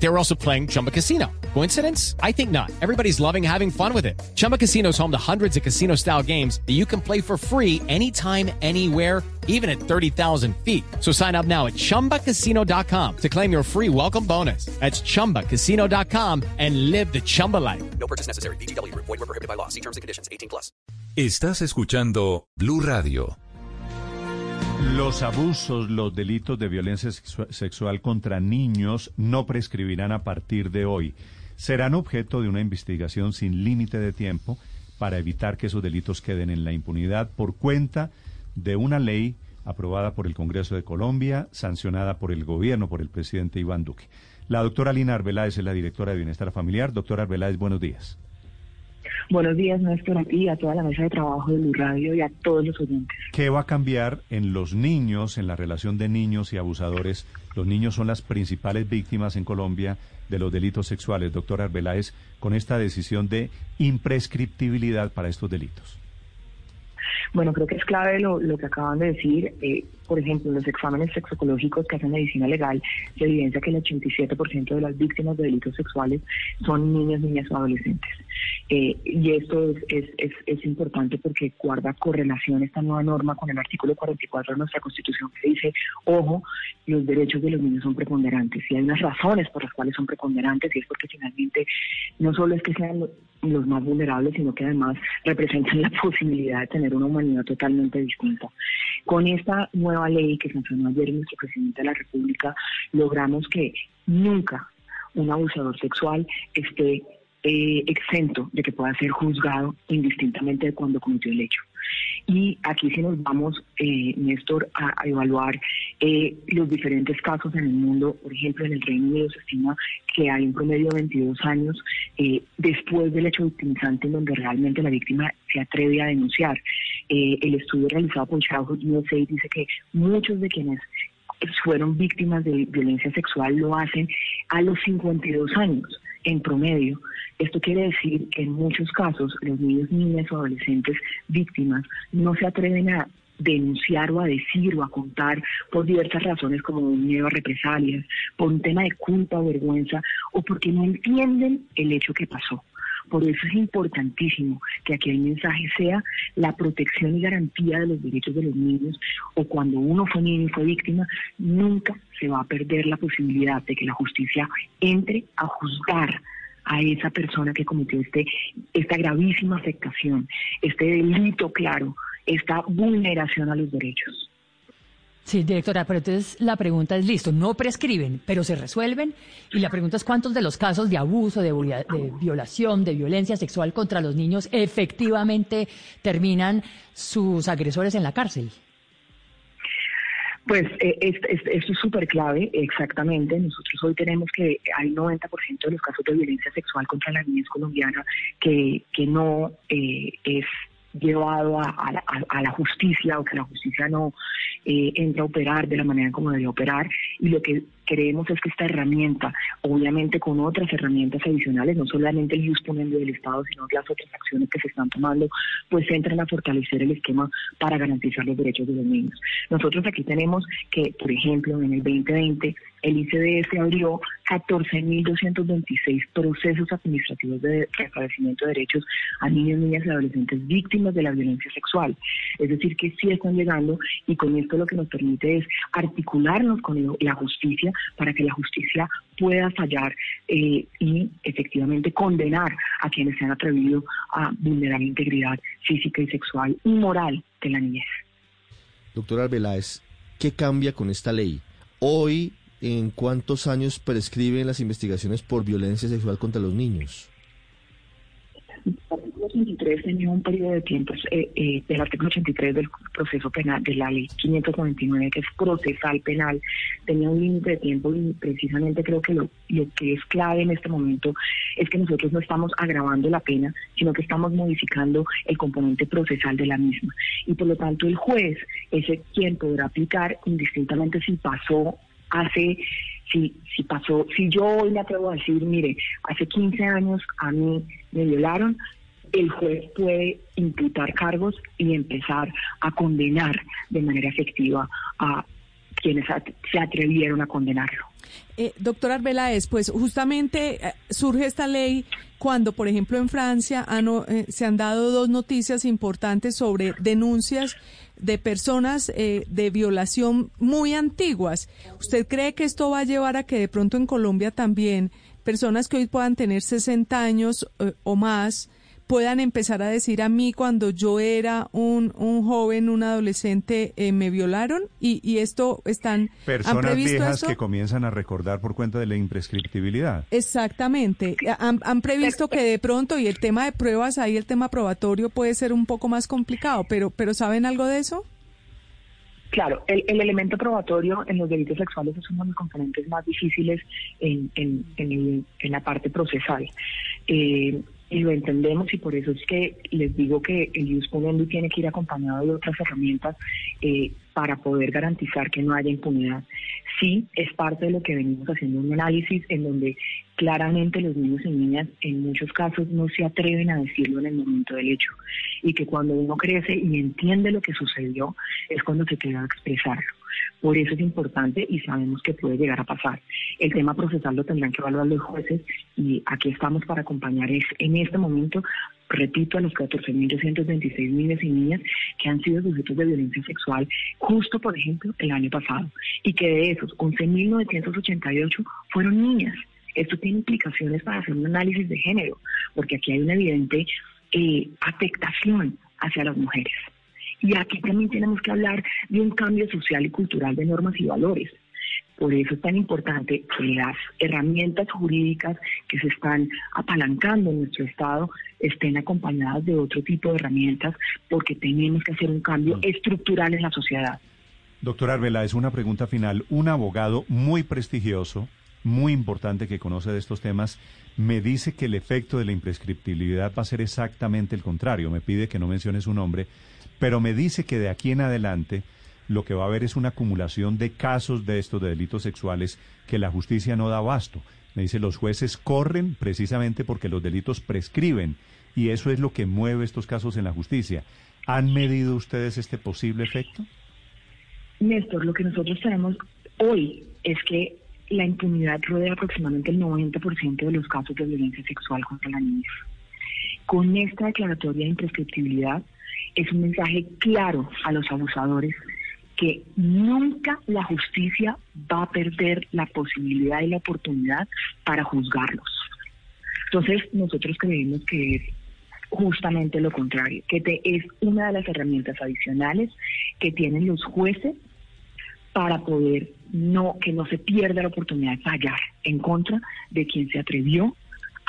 They were also playing Chumba Casino. Coincidence? I think not. Everybody's loving having fun with it. Chumba Casino is home to hundreds of casino style games that you can play for free anytime, anywhere, even at 30,000 feet. So sign up now at chumbacasino.com to claim your free welcome bonus. That's chumbacasino.com and live the Chumba life. No purchase necessary. BGW. Void were prohibited by law. See terms and conditions. 18 plus. Estás escuchando Blue Radio. Los abusos, los delitos de violencia sexu- sexual contra niños no prescribirán a partir de hoy. Serán objeto de una investigación sin límite de tiempo para evitar que esos delitos queden en la impunidad por cuenta de una ley aprobada por el Congreso de Colombia, sancionada por el gobierno, por el presidente Iván Duque. La doctora Lina Arbeláez es la directora de Bienestar Familiar. Doctora Arbeláez, buenos días. Buenos días, Néstor, a a toda la mesa de trabajo de Blue Radio y a todos los oyentes. ¿Qué va a cambiar en los niños, en la relación de niños y abusadores? Los niños son las principales víctimas en Colombia de los delitos sexuales, doctor Arbeláez, con esta decisión de imprescriptibilidad para estos delitos. Bueno, creo que es clave lo, que acaban de decir. Eh, por ejemplo, los exámenes sexocológicos que hacen medicina legal, se evidencia que el 87% de las víctimas de delitos sexuales son niños, niñas o adolescentes. Eh, y esto es, es, es, es importante porque guarda correlación esta nueva norma con el artículo 44 de nuestra Constitución que dice, ojo, los derechos de los niños son preponderantes. Y hay unas razones por las cuales son preponderantes y es porque finalmente no solo es que sean los más vulnerables, sino que además representan la posibilidad de tener una humanidad totalmente distinta. Con esta nueva ley que sancionó ayer nuestro presidente de la República, logramos que nunca un abusador sexual esté eh, exento de que pueda ser juzgado indistintamente de cuando cometió el hecho. Y aquí si nos vamos, eh, Néstor, a, evaluar eh, los diferentes casos en el mundo, por ejemplo, en el Reino Unido se estima que hay un promedio de 22 años eh, después del hecho victimizante en donde realmente la víctima se atreve a denunciar. El estudio realizado por Childhood USA dice que muchos de quienes fueron víctimas de violencia sexual lo hacen a los 52 años en promedio. Esto quiere decir que en muchos casos los niños, niñas o adolescentes víctimas no se atreven a denunciar o a decir o a contar por diversas razones como un miedo a represalias, por un tema de culpa o vergüenza o porque no entienden el hecho que pasó. Por eso es importantísimo que aquí el mensaje sea la protección y garantía de los derechos de los niños o cuando uno fue niño y fue víctima, nunca se va a perder la posibilidad de que la justicia entre a juzgar a esa persona que cometió este, esta gravísima afectación, este delito claro, esta vulneración a los derechos. Sí, directora, pero entonces la pregunta es, listo, no prescriben, pero se resuelven. Y la pregunta es cuántos de los casos de abuso, de, de violación, de violencia sexual contra los niños efectivamente terminan sus agresores en la cárcel. Pues eh, es- es- esto es súper clave, exactamente. Nosotros hoy tenemos que hay 90% de los casos de violencia sexual contra la niñez colombiana que, que no eh, es llevado a, a la, a- la justicia o que la justicia no eh, entra a operar de la manera como debe operar. Y lo que creemos es que esta herramienta, obviamente con otras herramientas adicionales, no solamente el disponiendo del Estado, sino las otras acciones que se están tomando, pues entran a fortalecer el esquema para garantizar los derechos de los niños. Nosotros aquí tenemos que, por ejemplo, en el 2020, el ICDF abrió 14.226 procesos administrativos de restablecimiento de derechos a niños, niñas y adolescentes víctimas de la violencia sexual. Es decir, que sí están llegando y con esto lo que nos permite es articularnos con la justicia para que la justicia pueda fallar eh, y efectivamente condenar a quienes se han atrevido a vulnerar la integridad física y sexual y moral de la niñez. Doctor Arbeláez, ¿qué cambia con esta ley? Hoy, ¿en cuántos años prescriben las investigaciones por violencia sexual contra los niños? Artículo 83 tenía un periodo de tiempo, eh, eh, del artículo 83 del proceso penal, de la ley 599, que es procesal penal, tenía un límite de tiempo y precisamente creo que lo, lo que es clave en este momento es que nosotros no estamos agravando la pena, sino que estamos modificando el componente procesal de la misma. Y por lo tanto el juez es el quien podrá aplicar indistintamente si pasó hace si, si pasó, si yo hoy me atrevo a decir, mire, hace 15 años a mí me violaron, el juez puede imputar cargos y empezar a condenar de manera efectiva a quienes se atrevieron a condenarlo. Eh, doctor Arbeláez, pues justamente eh, surge esta ley cuando, por ejemplo, en Francia eh, se han dado dos noticias importantes sobre denuncias de personas eh, de violación muy antiguas. ¿Usted cree que esto va a llevar a que de pronto en Colombia también personas que hoy puedan tener 60 años o más puedan empezar a decir a mí cuando yo era un, un joven, un adolescente, eh, me violaron y, y esto están... Personas viejas que comienzan a recordar por cuenta de la imprescriptibilidad. Exactamente. Han, han previsto que de pronto, y el tema de pruebas, ahí el tema probatorio puede ser un poco más complicado, pero, pero ¿saben algo de eso? Claro, el, el, elemento probatorio en los delitos sexuales es uno de los componentes más difíciles en, en, en, en la parte procesal. Eh, y lo entendemos y por eso es que les digo que el Ius tiene que ir acompañado de otras herramientas eh, para poder garantizar que no haya impunidad. Sí, es parte de lo que venimos haciendo un análisis en donde claramente los niños y niñas en muchos casos no se atreven a decirlo en el momento del hecho y que cuando uno crece y entiende lo que sucedió es cuando se queda a expresarlo. Por eso es importante y sabemos que puede llegar a pasar. El tema procesal lo tendrán que evaluar los jueces y aquí estamos para acompañar en este momento repito, a los 14.226 niños y niñas que han sido sujetos de violencia sexual justo, por ejemplo, el año pasado, y que de esos 11.988 fueron niñas. Esto tiene implicaciones para hacer un análisis de género, porque aquí hay una evidente eh, afectación hacia las mujeres. Y aquí también tenemos que hablar de un cambio social y cultural de normas y valores. Por eso es tan importante que las herramientas jurídicas que se están apalancando en nuestro Estado estén acompañadas de otro tipo de herramientas porque tenemos que hacer un cambio estructural en la sociedad. Doctora Arbela, es una pregunta final. Un abogado muy prestigioso, muy importante que conoce de estos temas, me dice que el efecto de la imprescriptibilidad va a ser exactamente el contrario. Me pide que no mencione su nombre, pero me dice que de aquí en adelante lo que va a haber es una acumulación de casos de estos de delitos sexuales que la justicia no da abasto. Me dice, los jueces corren precisamente porque los delitos prescriben y eso es lo que mueve estos casos en la justicia. ¿Han medido ustedes este posible efecto? Néstor, lo que nosotros tenemos hoy es que la impunidad rodea aproximadamente el 90% de los casos de violencia sexual contra la niñez. Con esta declaratoria de imprescriptibilidad es un mensaje claro a los abusadores que nunca la justicia va a perder la posibilidad y la oportunidad para juzgarlos. Entonces, nosotros creemos que es justamente lo contrario, que es una de las herramientas adicionales que tienen los jueces para poder no que no se pierda la oportunidad de fallar en contra de quien se atrevió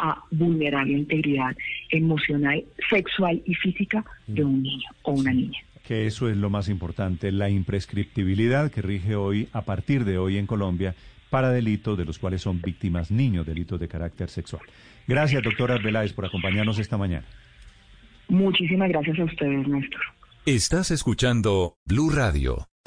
a vulnerar la integridad emocional, sexual y física de un niño o una niña que eso es lo más importante, la imprescriptibilidad que rige hoy, a partir de hoy en Colombia, para delitos de los cuales son víctimas niños, delitos de carácter sexual. Gracias, doctora Arbeláez, por acompañarnos esta mañana. Muchísimas gracias a ustedes, Néstor. Estás escuchando Blue Radio.